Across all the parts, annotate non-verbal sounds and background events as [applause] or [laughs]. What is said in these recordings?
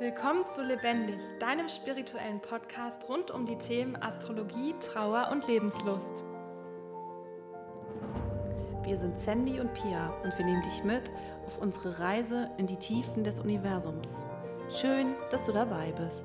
Willkommen zu Lebendig, deinem spirituellen Podcast rund um die Themen Astrologie, Trauer und Lebenslust. Wir sind Sandy und Pia und wir nehmen dich mit auf unsere Reise in die Tiefen des Universums. Schön, dass du dabei bist.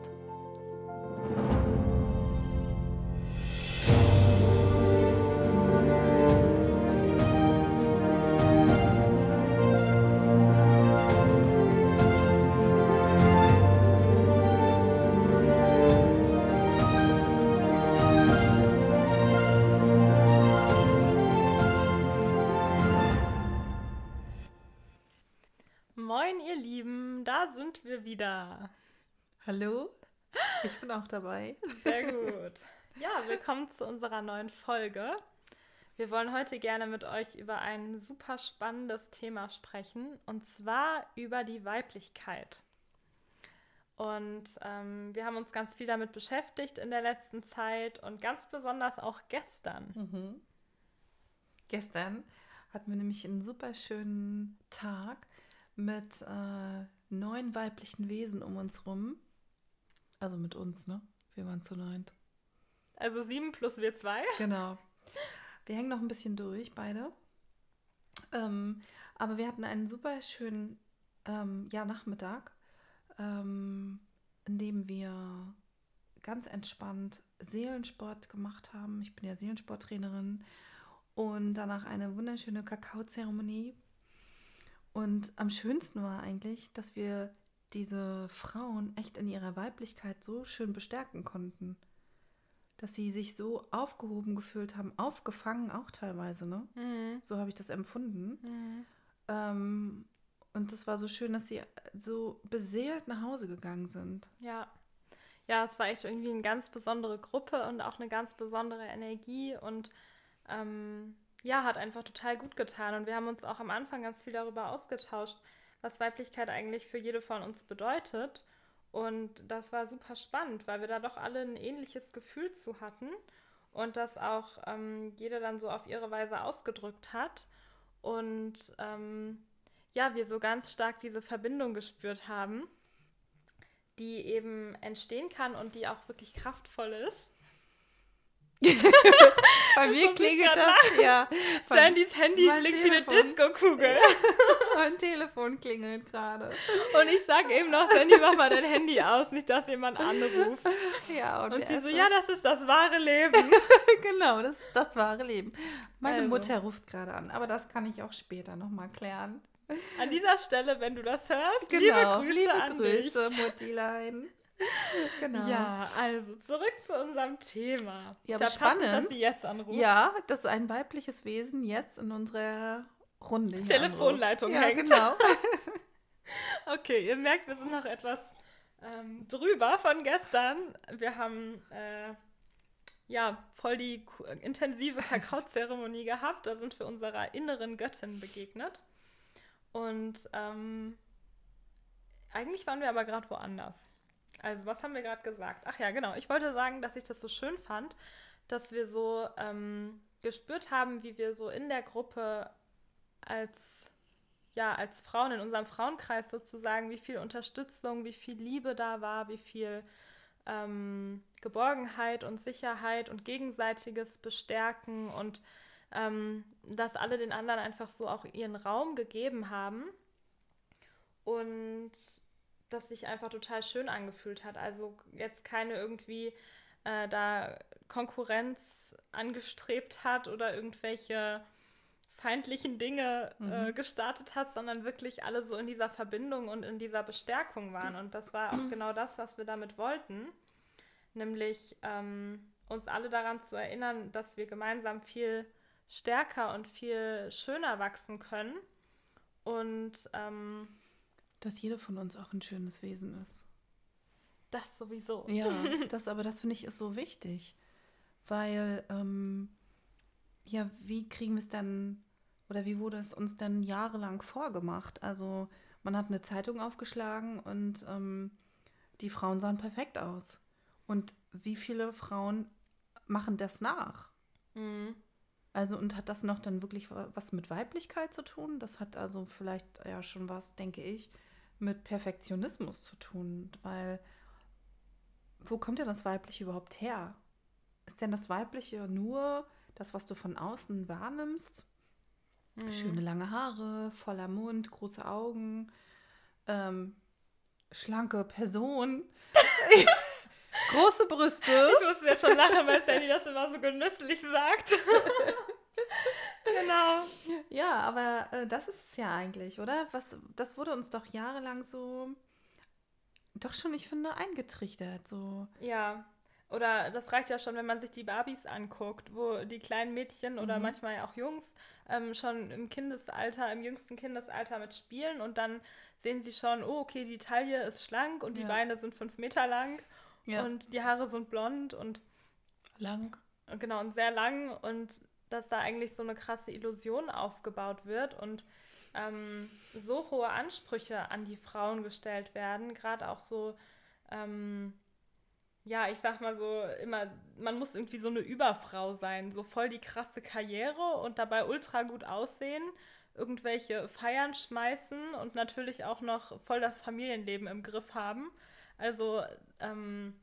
Hallo, ich bin auch dabei. Sehr gut. Ja, willkommen zu unserer neuen Folge. Wir wollen heute gerne mit euch über ein super spannendes Thema sprechen, und zwar über die Weiblichkeit. Und ähm, wir haben uns ganz viel damit beschäftigt in der letzten Zeit und ganz besonders auch gestern. Mhm. Gestern hatten wir nämlich einen super schönen Tag mit äh, neun weiblichen Wesen um uns rum. Also mit uns, ne? Wir waren zu neunt. Also sieben plus wir zwei. Genau. Wir hängen noch ein bisschen durch, beide. Ähm, aber wir hatten einen super schönen ähm, ja, Nachmittag, ähm, in dem wir ganz entspannt Seelensport gemacht haben. Ich bin ja Seelensporttrainerin. Und danach eine wunderschöne Kakaozeremonie. Und am schönsten war eigentlich, dass wir diese Frauen echt in ihrer Weiblichkeit so schön bestärken konnten. Dass sie sich so aufgehoben gefühlt haben, aufgefangen auch teilweise, ne? Mhm. So habe ich das empfunden. Mhm. Ähm, und das war so schön, dass sie so beseelt nach Hause gegangen sind. Ja. Ja, es war echt irgendwie eine ganz besondere Gruppe und auch eine ganz besondere Energie und ähm, ja, hat einfach total gut getan. Und wir haben uns auch am Anfang ganz viel darüber ausgetauscht, was Weiblichkeit eigentlich für jede von uns bedeutet. Und das war super spannend, weil wir da doch alle ein ähnliches Gefühl zu hatten und das auch ähm, jede dann so auf ihre Weise ausgedrückt hat. Und ähm, ja, wir so ganz stark diese Verbindung gespürt haben, die eben entstehen kann und die auch wirklich kraftvoll ist. [laughs] Bei mir klingelt das, ja. Sandys Handy blinkt wie eine. Disco-Kugel. [laughs] mein Telefon klingelt gerade. Und ich sag eben noch, Sandy, mach mal dein Handy aus, nicht, dass jemand anruft. Ja, und, Und sie so, ja, das ist das wahre Leben. [laughs] genau, das ist das wahre Leben. Meine Also. Mutter ruft gerade an, aber das kann ich auch später nochmal klären. An dieser Stelle, wenn du das hörst, Genau, liebe Grüße an Grüße, dich. Muttilein. [laughs] Genau. Ja, also zurück zu unserem Thema. Ja, aber passend, spannend. dass sie jetzt anruft. Ja, dass ein weibliches Wesen jetzt in unserer Runde Telefonleitung anruft. hängt. Ja, genau. [laughs] Okay, ihr merkt, wir sind noch etwas ähm, drüber von gestern. Wir haben äh, ja voll die intensive Kakaozeremonie gehabt. Da sind wir unserer inneren Göttin begegnet. Und ähm, eigentlich waren wir aber gerade woanders. Also, was haben wir gerade gesagt? Ach ja, genau. Ich wollte sagen, dass ich das so schön fand, dass wir so ähm, gespürt haben, wie wir so in der Gruppe als ja, als Frauen in unserem Frauenkreis sozusagen, wie viel Unterstützung, wie viel Liebe da war, wie viel ähm, Geborgenheit und Sicherheit und gegenseitiges Bestärken und ähm, dass alle den anderen einfach so auch ihren Raum gegeben haben und das sich einfach total schön angefühlt hat. Also jetzt keine irgendwie äh, da Konkurrenz angestrebt hat oder irgendwelche feindlichen Dinge äh, Mhm. gestartet hat, sondern wirklich alle so in dieser Verbindung und in dieser Bestärkung waren. Und das war auch genau das, was wir damit wollten, nämlich ähm, uns alle daran zu erinnern, dass wir gemeinsam viel stärker und viel schöner wachsen können. Und ähm, Dass jeder von uns auch ein schönes Wesen ist. das sowieso. Ja, [laughs] das aber das finde ich ist so wichtig, weil ähm, ja, wie kriegen wir es dann oder wie wurde es uns dann jahrelang vorgemacht? Also man hat eine Zeitung aufgeschlagen und ähm, die Frauen sahen perfekt aus. Und wie viele Frauen machen das nach? Mhm. Also und hat das noch dann wirklich wa- was mit Weiblichkeit zu tun? Das hat also vielleicht ja schon was, denke ich, mit Perfektionismus zu tun, weil wo kommt denn das Weibliche überhaupt her? Ist denn das Weibliche nur das, was du von außen wahrnimmst? Mhm. Schöne lange Haare, voller Mund, große Augen, ähm, schlanke Person, [laughs] große Brüste. Ich muss jetzt schon lachen, weil Sandy das immer so genüsslich sagt. [laughs] genau. Ja, aber äh, das ist es ja eigentlich, oder? Was, das wurde uns doch jahrelang so, doch schon, ich finde, eingetrichtert. So. Ja. Oder das reicht ja schon, wenn man sich die Barbies anguckt, wo die kleinen Mädchen oder mhm. manchmal auch Jungs ähm, schon im Kindesalter, im jüngsten Kindesalter mitspielen und dann sehen sie schon, oh, okay, die Taille ist schlank und die ja. Beine sind fünf Meter lang ja. und die Haare sind blond und lang. Genau, und sehr lang und dass da eigentlich so eine krasse Illusion aufgebaut wird und ähm, so hohe Ansprüche an die Frauen gestellt werden, gerade auch so, ähm, ja, ich sag mal so, immer, man muss irgendwie so eine Überfrau sein, so voll die krasse Karriere und dabei ultra gut aussehen, irgendwelche Feiern schmeißen und natürlich auch noch voll das Familienleben im Griff haben. Also, ähm,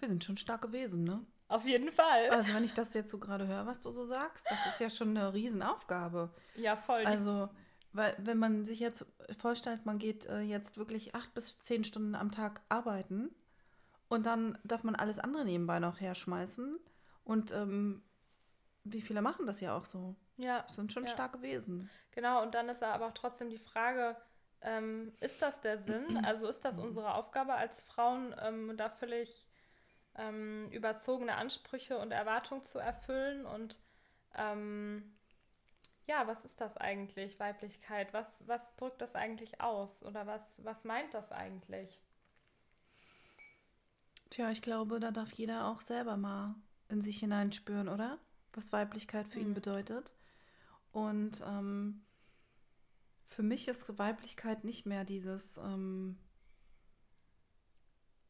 wir sind schon stark gewesen, ne? Auf jeden Fall. Also, wenn ich das jetzt so gerade höre, was du so sagst, das ist ja schon eine Riesenaufgabe. Ja, voll. Also, weil, wenn man sich jetzt vorstellt, man geht äh, jetzt wirklich acht bis zehn Stunden am Tag arbeiten und dann darf man alles andere nebenbei noch herschmeißen. Und ähm, wie viele machen das ja auch so? Ja. Das sind schon ja. stark gewesen. Genau, und dann ist aber auch trotzdem die Frage, ähm, ist das der Sinn? Also ist das unsere Aufgabe als Frauen, ähm, da völlig ähm, überzogene Ansprüche und Erwartungen zu erfüllen. Und ähm, ja, was ist das eigentlich, Weiblichkeit? Was, was drückt das eigentlich aus? Oder was, was meint das eigentlich? Tja, ich glaube, da darf jeder auch selber mal in sich hineinspüren, oder? Was Weiblichkeit für mhm. ihn bedeutet. Und ähm, für mich ist Weiblichkeit nicht mehr dieses, ähm,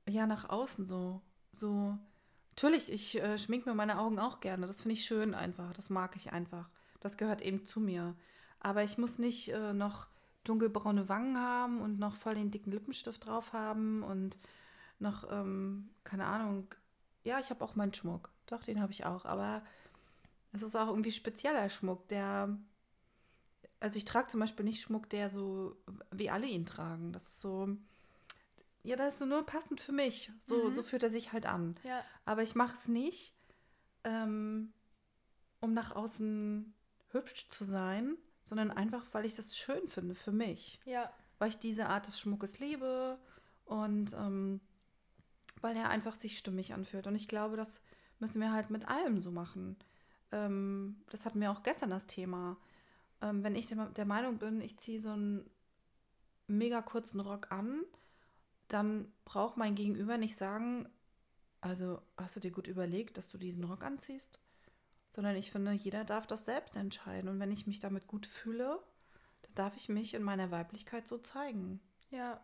ja, nach außen so so. Natürlich, ich äh, schmink mir meine Augen auch gerne. Das finde ich schön einfach. Das mag ich einfach. Das gehört eben zu mir. Aber ich muss nicht äh, noch dunkelbraune Wangen haben und noch voll den dicken Lippenstift drauf haben und noch, ähm, keine Ahnung. Ja, ich habe auch meinen Schmuck. Doch, den habe ich auch. Aber es ist auch irgendwie spezieller Schmuck, der. Also ich trage zum Beispiel nicht Schmuck, der so wie alle ihn tragen. Das ist so ja, das ist nur passend für mich. So, mhm. so fühlt er sich halt an. Ja. Aber ich mache es nicht, ähm, um nach außen hübsch zu sein, sondern einfach, weil ich das schön finde für mich. Ja. Weil ich diese Art des Schmuckes liebe und ähm, weil er einfach sich stimmig anfühlt. Und ich glaube, das müssen wir halt mit allem so machen. Ähm, das hatten wir auch gestern das Thema. Ähm, wenn ich der Meinung bin, ich ziehe so einen mega kurzen Rock an, dann braucht mein Gegenüber nicht sagen, also hast du dir gut überlegt, dass du diesen Rock anziehst? Sondern ich finde, jeder darf das selbst entscheiden. Und wenn ich mich damit gut fühle, dann darf ich mich in meiner Weiblichkeit so zeigen. Ja.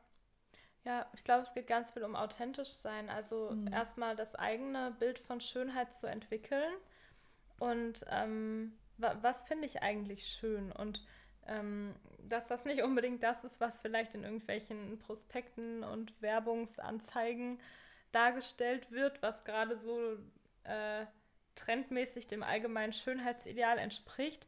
Ja, ich glaube, es geht ganz viel um authentisch sein. Also mhm. erstmal das eigene Bild von Schönheit zu entwickeln. Und ähm, was finde ich eigentlich schön? Und dass das nicht unbedingt das ist, was vielleicht in irgendwelchen Prospekten und Werbungsanzeigen dargestellt wird, was gerade so äh, trendmäßig dem allgemeinen Schönheitsideal entspricht,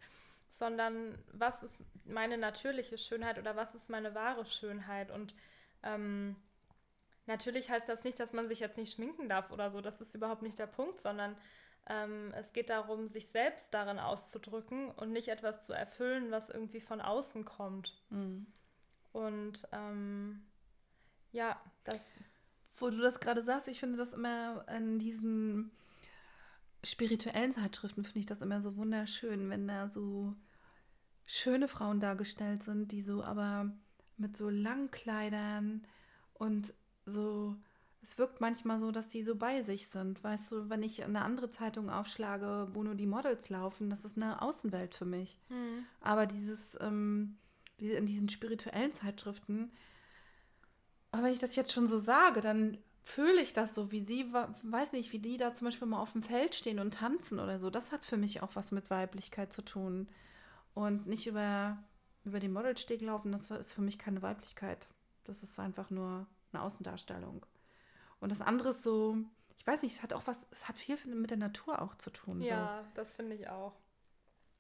sondern was ist meine natürliche Schönheit oder was ist meine wahre Schönheit? Und ähm, natürlich heißt das nicht, dass man sich jetzt nicht schminken darf oder so, das ist überhaupt nicht der Punkt, sondern ähm, es geht darum, sich selbst darin auszudrücken und nicht etwas zu erfüllen, was irgendwie von außen kommt. Mhm. Und ähm, ja, das. Wo du das gerade sagst, ich finde das immer in diesen spirituellen Zeitschriften, finde ich das immer so wunderschön, wenn da so schöne Frauen dargestellt sind, die so aber mit so langen Kleidern und so es wirkt manchmal so, dass die so bei sich sind. Weißt du, wenn ich eine andere Zeitung aufschlage, wo nur die Models laufen, das ist eine Außenwelt für mich. Mhm. Aber dieses, ähm, in diesen spirituellen Zeitschriften, aber wenn ich das jetzt schon so sage, dann fühle ich das so, wie sie, weiß nicht, wie die da zum Beispiel mal auf dem Feld stehen und tanzen oder so. Das hat für mich auch was mit Weiblichkeit zu tun. Und nicht über, über den Modelsteg laufen, das ist für mich keine Weiblichkeit. Das ist einfach nur eine Außendarstellung. Und das andere ist so, ich weiß nicht, es hat auch was, es hat viel mit der Natur auch zu tun. Ja, so. das finde ich auch.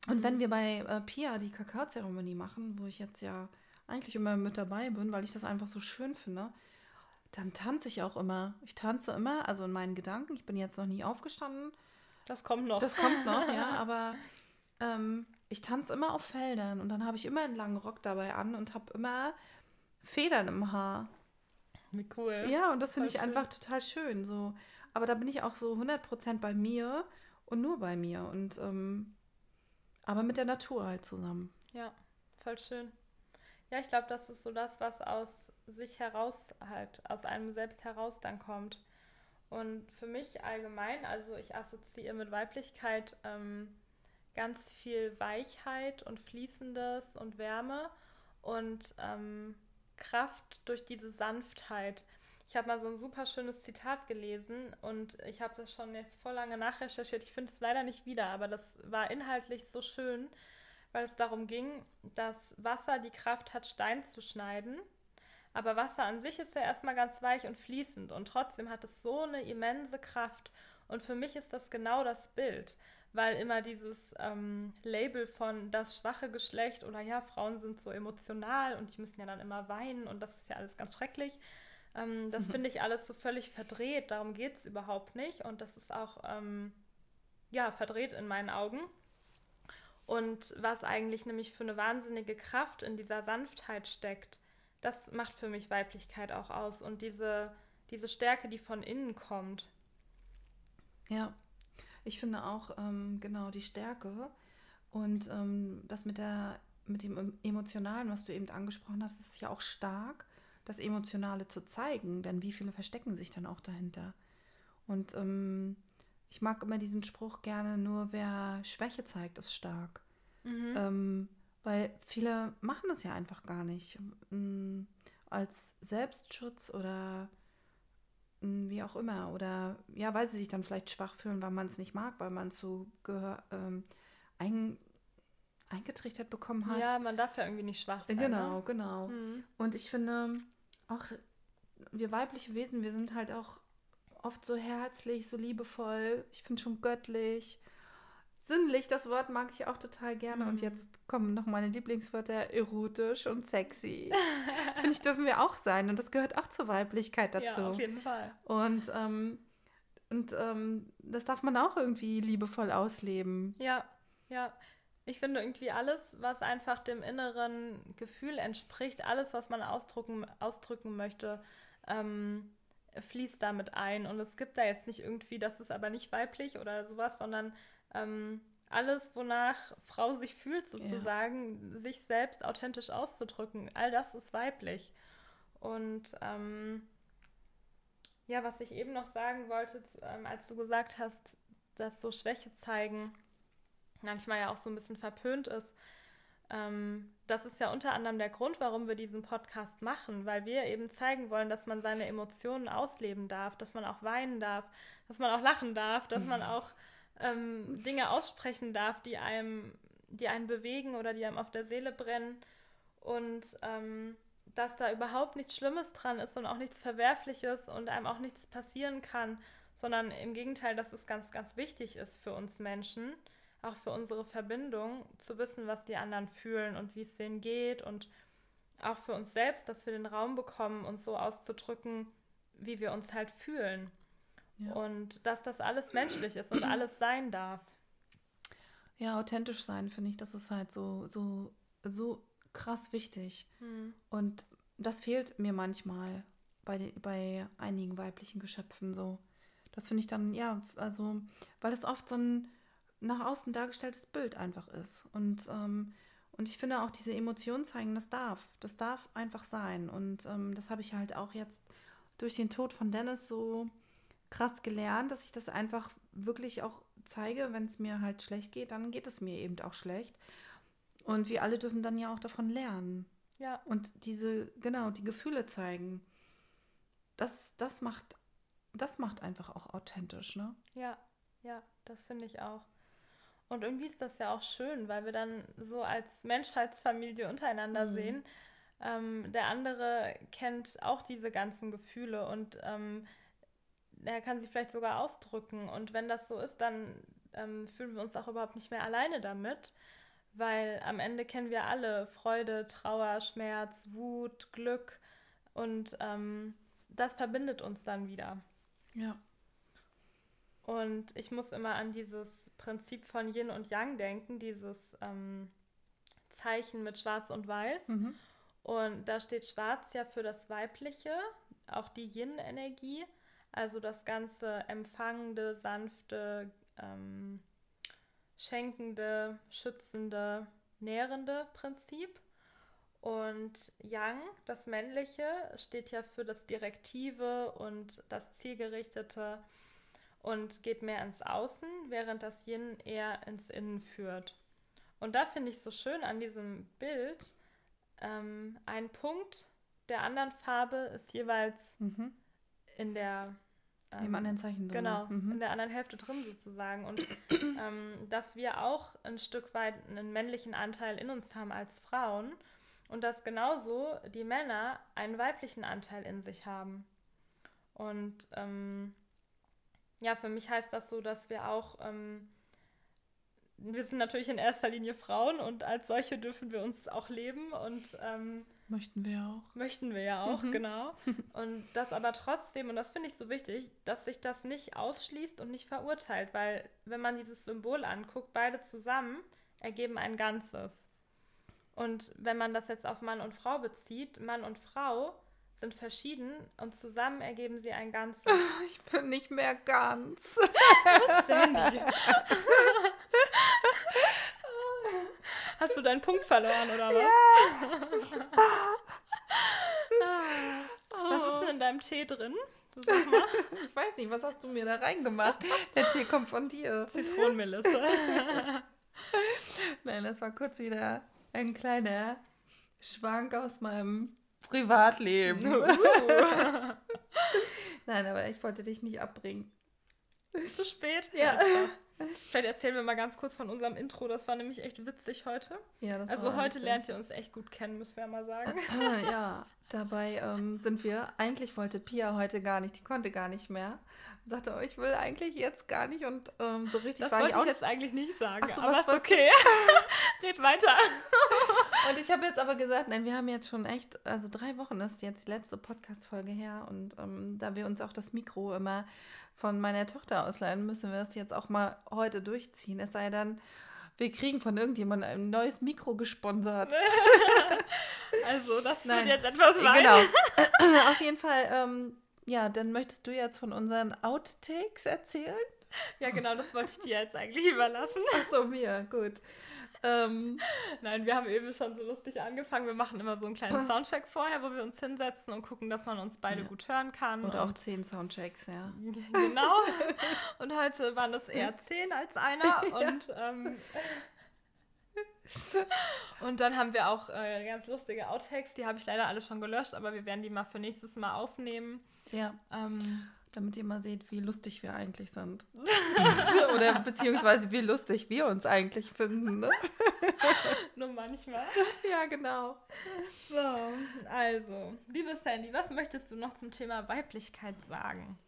Und mhm. wenn wir bei äh, Pia die Kakaozeremonie machen, wo ich jetzt ja eigentlich immer mit dabei bin, weil ich das einfach so schön finde, dann tanze ich auch immer. Ich tanze immer, also in meinen Gedanken. Ich bin jetzt noch nie aufgestanden. Das kommt noch. Das kommt noch, ja, [laughs] aber ähm, ich tanze immer auf Feldern und dann habe ich immer einen langen Rock dabei an und habe immer Federn im Haar. Wie cool. Ja, und das finde ich schön. einfach total schön. So. Aber da bin ich auch so 100% bei mir und nur bei mir. Und ähm, aber mit der Natur halt zusammen. Ja, voll schön. Ja, ich glaube, das ist so das, was aus sich heraus halt, aus einem selbst heraus dann kommt. Und für mich allgemein, also ich assoziiere mit Weiblichkeit ähm, ganz viel Weichheit und Fließendes und Wärme und ähm, Kraft durch diese Sanftheit. Ich habe mal so ein super schönes Zitat gelesen und ich habe das schon jetzt vor lange nachrecherchiert. Ich finde es leider nicht wieder, aber das war inhaltlich so schön, weil es darum ging, dass Wasser die Kraft hat, Stein zu schneiden. Aber Wasser an sich ist ja erstmal ganz weich und fließend und trotzdem hat es so eine immense Kraft. Und für mich ist das genau das Bild weil immer dieses ähm, Label von das schwache Geschlecht oder ja, Frauen sind so emotional und die müssen ja dann immer weinen und das ist ja alles ganz schrecklich. Ähm, das mhm. finde ich alles so völlig verdreht, darum geht es überhaupt nicht und das ist auch ähm, ja, verdreht in meinen Augen. Und was eigentlich nämlich für eine wahnsinnige Kraft in dieser Sanftheit steckt, das macht für mich Weiblichkeit auch aus und diese, diese Stärke, die von innen kommt. Ja, ich finde auch ähm, genau die Stärke und ähm, das mit der mit dem Emotionalen, was du eben angesprochen hast, ist ja auch stark, das Emotionale zu zeigen, denn wie viele verstecken sich dann auch dahinter? Und ähm, ich mag immer diesen Spruch gerne, nur wer Schwäche zeigt, ist stark. Mhm. Ähm, weil viele machen das ja einfach gar nicht. Ähm, als Selbstschutz oder wie auch immer. Oder ja, weil sie sich dann vielleicht schwach fühlen, weil man es nicht mag, weil man es so ähm, ein, eingetrichtert bekommen hat. Ja, man darf ja irgendwie nicht schwach sein. Genau, ne? genau. Mhm. Und ich finde, auch wir weibliche Wesen, wir sind halt auch oft so herzlich, so liebevoll. Ich finde schon göttlich sinnlich, das Wort mag ich auch total gerne. Mhm. Und jetzt kommen noch meine Lieblingswörter, erotisch und sexy. [laughs] Finde ich, dürfen wir auch sein. Und das gehört auch zur Weiblichkeit dazu. Ja, auf jeden Fall. Und, ähm, und ähm, das darf man auch irgendwie liebevoll ausleben. Ja, ja. Ich finde irgendwie alles, was einfach dem inneren Gefühl entspricht, alles, was man ausdrücken, ausdrücken möchte, ähm, fließt damit ein. Und es gibt da jetzt nicht irgendwie, das ist aber nicht weiblich oder sowas, sondern ähm, alles, wonach Frau sich fühlt, sozusagen, ja. sich selbst authentisch auszudrücken, all das ist weiblich. Und ähm, ja, was ich eben noch sagen wollte, ähm, als du gesagt hast, dass so Schwäche zeigen manchmal ja auch so ein bisschen verpönt ist, ähm, das ist ja unter anderem der Grund, warum wir diesen Podcast machen, weil wir eben zeigen wollen, dass man seine Emotionen ausleben darf, dass man auch weinen darf, dass man auch lachen darf, dass man auch ähm, Dinge aussprechen darf, die einem, die einen bewegen oder die einem auf der Seele brennen. Und ähm, dass da überhaupt nichts Schlimmes dran ist und auch nichts Verwerfliches und einem auch nichts passieren kann, sondern im Gegenteil, dass es ganz, ganz wichtig ist für uns Menschen, auch für unsere Verbindung, zu wissen, was die anderen fühlen und wie es denen geht und auch für uns selbst, dass wir den Raum bekommen, uns so auszudrücken, wie wir uns halt fühlen. Und dass das alles menschlich ist und alles sein darf. Ja, authentisch sein, finde ich, das ist halt so, so, so krass wichtig. Hm. Und das fehlt mir manchmal bei, bei einigen weiblichen Geschöpfen so. Das finde ich dann, ja, also, weil es oft so ein nach außen dargestelltes Bild einfach ist. Und, ähm, und ich finde auch diese Emotionen zeigen, das darf. Das darf einfach sein. Und ähm, das habe ich halt auch jetzt durch den Tod von Dennis so krass gelernt, dass ich das einfach wirklich auch zeige, wenn es mir halt schlecht geht, dann geht es mir eben auch schlecht. Und wir alle dürfen dann ja auch davon lernen. Ja. Und diese, genau, die Gefühle zeigen. Das, das macht, das macht einfach auch authentisch, ne? Ja, ja, das finde ich auch. Und irgendwie ist das ja auch schön, weil wir dann so als Menschheitsfamilie untereinander mhm. sehen, ähm, der andere kennt auch diese ganzen Gefühle und ähm, er kann sie vielleicht sogar ausdrücken. Und wenn das so ist, dann ähm, fühlen wir uns auch überhaupt nicht mehr alleine damit, weil am Ende kennen wir alle Freude, Trauer, Schmerz, Wut, Glück und ähm, das verbindet uns dann wieder. Ja. Und ich muss immer an dieses Prinzip von Yin und Yang denken, dieses ähm, Zeichen mit Schwarz und Weiß. Mhm. Und da steht Schwarz ja für das Weibliche, auch die Yin-Energie, also das ganze empfangende, sanfte, ähm, schenkende, schützende, nährende Prinzip. Und Yang, das Männliche, steht ja für das Direktive und das Zielgerichtete und geht mehr ins Außen, während das Yin eher ins Innen führt. Und da finde ich so schön an diesem Bild, ähm, ein Punkt der anderen Farbe ist jeweils Mhm. In der ähm, Im anderen Zeichen drin. Genau, Mhm. in der anderen Hälfte drin sozusagen. Und [clears throat] ähm, dass wir auch ein Stück weit einen männlichen Anteil in uns haben als Frauen und dass genauso die Männer einen weiblichen Anteil in sich haben. Und ähm, ja, für mich heißt das so, dass wir auch, ähm, wir sind natürlich in erster Linie Frauen und als solche dürfen wir uns auch leben und ähm, Möchten wir auch. Möchten wir ja auch, Mhm. genau. [laughs] Und das aber trotzdem, und das finde ich so wichtig, dass sich das nicht ausschließt und nicht verurteilt, weil wenn man dieses Symbol anguckt, beide zusammen ergeben ein Ganzes. Und wenn man das jetzt auf Mann und Frau bezieht, Mann und Frau sind verschieden und zusammen ergeben sie ein Ganzes. [laughs] Ich bin nicht mehr ganz. [laughs] Sandy. Hast du deinen Punkt verloren oder was? [laughs] Was ist denn in deinem Tee drin? Ich weiß nicht, was hast du mir da reingemacht? Der Tee kommt von dir. Zitronenmelisse. [laughs] Nein, das war kurz wieder ein kleiner Schwank aus meinem Privatleben. Uh, [laughs] Nein, aber ich wollte dich nicht abbringen. zu spät? Ja. Spaß. Vielleicht erzählen wir mal ganz kurz von unserem Intro. Das war nämlich echt witzig heute. Ja, das Also heute lustig. lernt ihr uns echt gut kennen, müssen wir mal sagen. Ah, ja, dabei ähm, sind wir. Eigentlich wollte Pia heute gar nicht, die konnte gar nicht mehr. Sagte, oh, ich will eigentlich jetzt gar nicht und ähm, so richtig Das war wollte ich ich auch jetzt eigentlich nicht sagen, Ach so, aber was okay. [laughs] Red weiter. [laughs] Und ich habe jetzt aber gesagt, nein, wir haben jetzt schon echt, also drei Wochen ist jetzt die letzte Podcast-Folge her und ähm, da wir uns auch das Mikro immer von meiner Tochter ausleihen, müssen wir es jetzt auch mal heute durchziehen. Es sei denn, wir kriegen von irgendjemandem ein neues Mikro gesponsert. [laughs] Also, das Nein. jetzt etwas weit. Genau. Auf jeden Fall, ähm, ja, dann möchtest du jetzt von unseren Outtakes erzählen? [laughs] Ja, genau, das wollte ich dir jetzt eigentlich überlassen. Ach so, mir, gut. Ähm, Nein, wir haben eben schon so lustig angefangen. Wir machen immer so einen kleinen Soundcheck vorher, wo wir uns hinsetzen und gucken, dass man uns beide Ja. gut hören kann. oder auch zehn Soundchecks, ja. Genau. [laughs] Und heute waren es eher zehn als einer. [laughs] Und, ähm, und dann haben wir auch äh, ganz lustige Outtakes. Die habe ich leider alle schon gelöscht, aber wir werden die mal für nächstes Mal aufnehmen. Ja, Ähm, damit ihr mal seht, wie lustig wir eigentlich sind. [laughs] [laughs] oder beziehungsweise wie lustig wir uns eigentlich finden. Ne? [laughs] nur manchmal. Ja, genau. So, also, liebe Sandy, was möchtest du noch zum Thema Weiblichkeit sagen?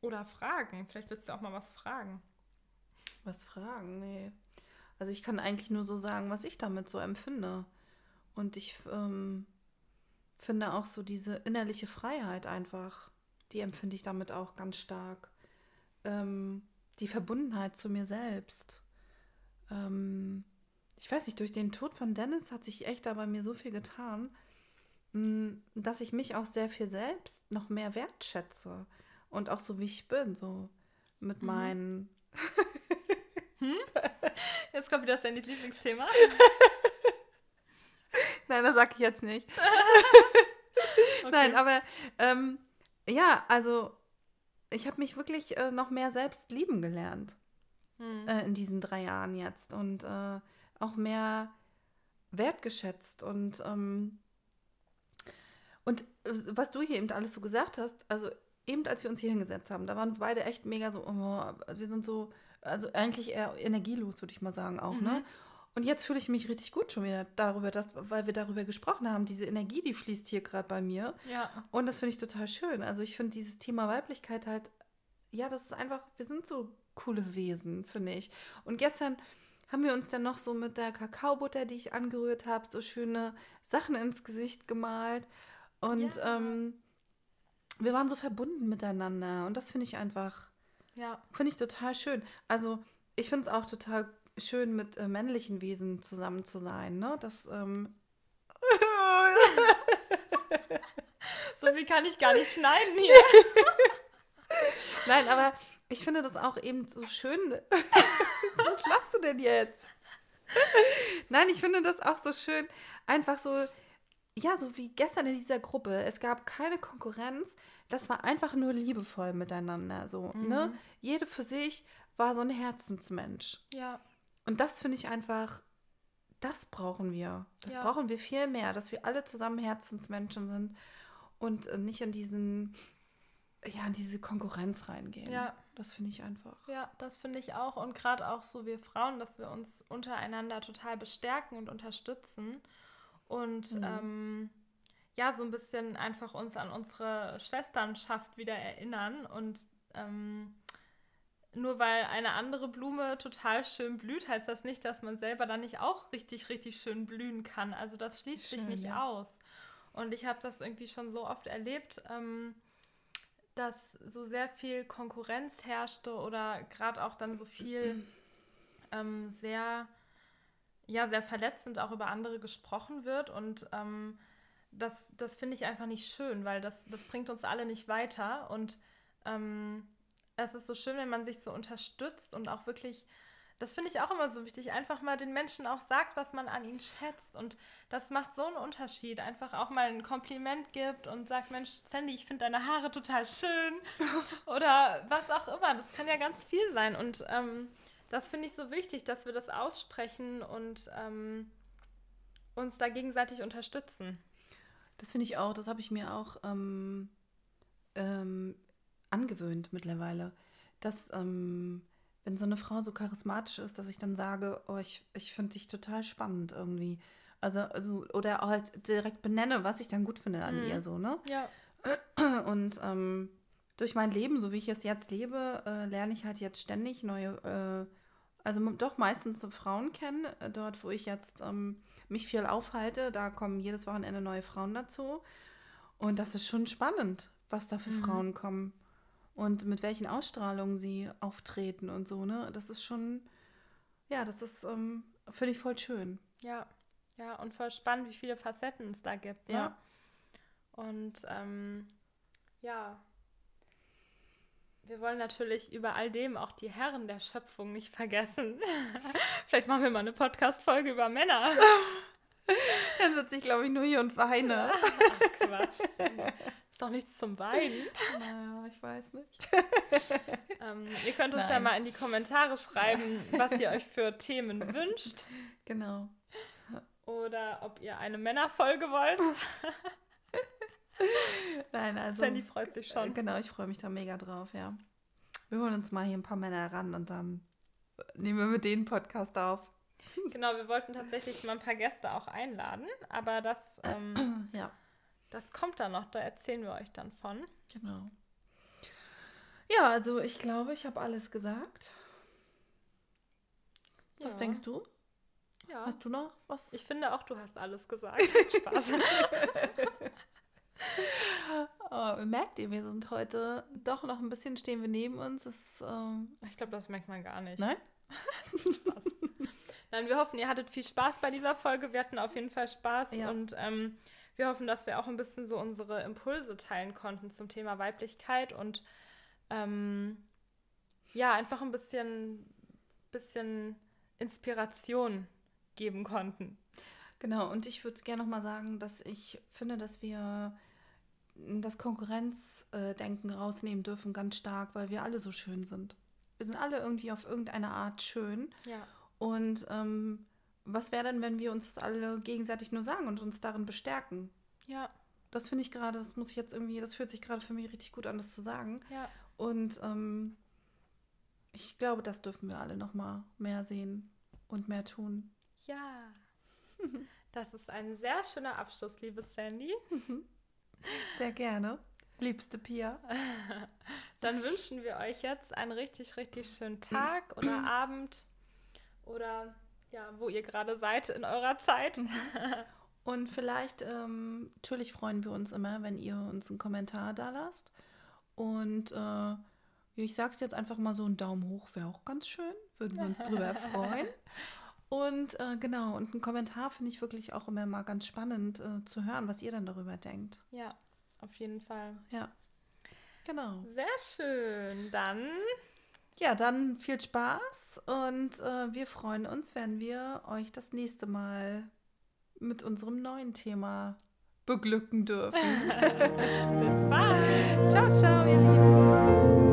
Oder fragen? Vielleicht willst du auch mal was fragen. Was fragen? Nee. Also ich kann eigentlich nur so sagen, was ich damit so empfinde. Und ich ähm, finde auch so diese innerliche Freiheit einfach, die empfinde ich damit auch ganz stark. Ähm, die Verbundenheit zu mir selbst. Ähm, ich weiß nicht, durch den Tod von Dennis hat sich echt da bei mir so viel getan, mh, dass ich mich auch sehr viel selbst noch mehr wertschätze. Und auch so wie ich bin, so mit Mhm. meinen [laughs] Jetzt kommt wieder Sandys Lieblingsthema. [laughs] Nein, das sag ich jetzt nicht. [laughs] [laughs] Okay. Nein, aber ähm, ja, also ich habe mich wirklich äh, noch mehr selbst lieben gelernt Hm. äh, in diesen drei Jahren jetzt und äh, auch mehr wertgeschätzt und ähm, und äh, was du hier eben alles so gesagt hast, also eben als wir uns hier hingesetzt haben, da waren beide echt mega so, oh, wir sind so, also eigentlich eher energielos, würde ich mal sagen auch, ne? Und jetzt fühle ich mich richtig gut schon wieder darüber, dass, weil wir darüber gesprochen haben. Diese Energie, die fließt hier gerade bei mir. Ja. Und das finde ich total schön. Also ich finde dieses Thema Weiblichkeit halt, ja, das ist einfach, wir sind so coole Wesen, finde ich. Und gestern haben wir uns dann noch so mit der Kakaobutter, die ich angerührt habe, so schöne Sachen ins Gesicht gemalt. Und Ja. ähm, wir waren so verbunden miteinander. Und das finde ich einfach, Ja. finde ich total schön. Also ich finde es auch total schön, mit äh, männlichen Wesen zusammen zu sein. Ne? Das, ähm, [laughs] So wie kann ich gar nicht schneiden hier. [laughs] Nein, aber ich finde das auch eben so schön. [laughs] Was lachst du denn jetzt? Nein, ich finde das auch so schön. Einfach so, ja, so wie gestern in dieser Gruppe. Es gab keine Konkurrenz. Das war einfach nur liebevoll miteinander. So, ne? Jede für sich war so ein Herzensmensch. Ja. Und das finde ich einfach, das brauchen wir. Das Ja. brauchen wir viel mehr, dass wir alle zusammen Herzensmenschen sind und äh, nicht in diesen, ja, in diese Konkurrenz reingehen. Ja. Das finde ich einfach. Ja, das finde ich auch. Und gerade auch so wir Frauen, dass wir uns untereinander total bestärken und unterstützen. Und Mhm. ähm, ja, so ein bisschen einfach uns an unsere Schwesternschaft wieder erinnern. Und ähm, nur weil eine andere Blume total schön blüht, heißt das nicht, dass man selber dann nicht auch richtig, richtig schön blühen kann. Also das schließt sich Schön, nicht ja. aus. Und ich habe das irgendwie schon so oft erlebt. Ähm, dass so sehr viel Konkurrenz herrschte oder gerade auch dann so viel ähm, sehr, ja, sehr verletzend auch über andere gesprochen wird. Und ähm, das, das finde ich einfach nicht schön, weil das, das bringt uns alle nicht weiter. Und ähm, es ist so schön, wenn man sich so unterstützt und auch wirklich, das finde ich auch immer so wichtig, einfach mal den Menschen auch sagt, was man an ihnen schätzt. Und das macht so einen Unterschied. Einfach auch mal ein Kompliment gibt und sagt, Mensch, Sandy, ich finde deine Haare total schön. [laughs] Oder was auch immer. Das kann ja ganz viel sein. Und ähm, das finde ich so wichtig, dass wir das aussprechen und ähm, uns da gegenseitig unterstützen. Das finde ich auch, das habe ich mir auch ähm, ähm, angewöhnt mittlerweile. Dass, ähm, wenn so eine Frau so charismatisch ist, dass ich dann sage, oh, ich, ich finde dich total spannend irgendwie. Also, also, oder halt direkt benenne, was ich dann gut finde an Mhm. ihr so, ne? Ja. [clears throat] Und ähm, durch mein Leben, so wie ich es jetzt lebe, äh, lerne ich halt jetzt ständig neue, äh, also doch meistens so Frauen kennen. Äh, dort, wo ich jetzt ähm, mich viel aufhalte, da kommen jedes Wochenende neue Frauen dazu. Und das ist schon spannend, was da für Mhm. Frauen kommen und mit welchen Ausstrahlungen sie auftreten und so, ne? Das ist schon, ja, das ist, ähm, finde ich voll schön. Ja, ja, und voll spannend, wie viele Facetten es da gibt. Ne? Ja. Und ähm, ja, wir wollen natürlich über all dem auch die Herren der Schöpfung nicht vergessen. [laughs] Vielleicht machen wir mal eine Podcast-Folge über Männer. [laughs] Dann sitze ich, glaube ich, nur hier und weine. [laughs] Quatsch. Ist doch nichts zum Weinen. naja, ich weiß nicht. [laughs] Ähm, ihr könnt uns ja Nein. mal in die Kommentare schreiben, was ihr euch für Themen wünscht. Genau. Oder ob ihr eine Männerfolge wollt. [laughs] Nein, also. Sandy freut sich äh, schon. Genau, ich freue mich da mega drauf, ja. Wir holen uns mal hier ein paar Männer ran und dann nehmen wir mit denen Podcast auf. Genau, wir wollten tatsächlich mal ein paar Gäste auch einladen, aber das, ähm, [clears throat] Ja, das kommt dann noch, da erzählen wir euch dann von. genau. Ja, also ich glaube, ich habe alles gesagt. Was Ja. denkst du? Ja. Hast du noch was? Ich finde auch, du hast alles gesagt. Spaß. [laughs] oh, merkt ihr, wir sind heute doch noch ein bisschen stehen wir neben uns. Es, ähm, Ich glaube, das merkt man gar nicht. nein? [laughs] Spaß. Nein, wir hoffen, ihr hattet viel Spaß bei dieser Folge. Wir hatten auf jeden Fall Spaß Ja. und ähm, wir hoffen, dass wir auch ein bisschen so unsere Impulse teilen konnten zum Thema Weiblichkeit und ähm, ja, einfach ein bisschen, bisschen Inspiration geben konnten. Genau, und ich würde gerne noch mal sagen, dass ich finde, dass wir das Konkurrenzdenken rausnehmen dürfen, ganz stark, weil wir alle so schön sind. Wir sind alle irgendwie auf irgendeine Art schön. Ja. Und ähm, was wäre denn, wenn wir uns das alle gegenseitig nur sagen und uns darin bestärken? Ja, Das finde ich gerade, das muss ich jetzt irgendwie, das fühlt sich gerade für mich richtig gut an, das zu sagen. ja, Und ähm, ich glaube, das dürfen wir alle noch mal mehr sehen und mehr tun. Ja. [laughs] Das ist ein sehr schöner Abschluss, liebe Sandy. [laughs] Sehr gerne. Liebste Pia. [laughs] Dann wünschen wir euch jetzt einen richtig, richtig schönen Tag oder [clears throat] Abend oder ja, wo ihr gerade seid in eurer Zeit. [laughs] Und vielleicht, ähm, natürlich freuen wir uns immer, wenn ihr uns einen Kommentar da lasst. Und äh, ich sag's jetzt einfach mal so, ein Daumen hoch wäre auch ganz schön. Würden wir uns drüber [laughs] freuen. Und äh, genau, und ein Kommentar finde ich wirklich auch immer mal ganz spannend äh, zu hören, was ihr dann darüber denkt. Ja, auf jeden Fall. Ja. Genau. Sehr schön. Dann. Ja, dann viel Spaß und äh, wir freuen uns, wenn wir euch das nächste Mal mit unserem neuen Thema beglücken dürfen. [laughs] Bis bald. ciao, ciao, ihr Lieben.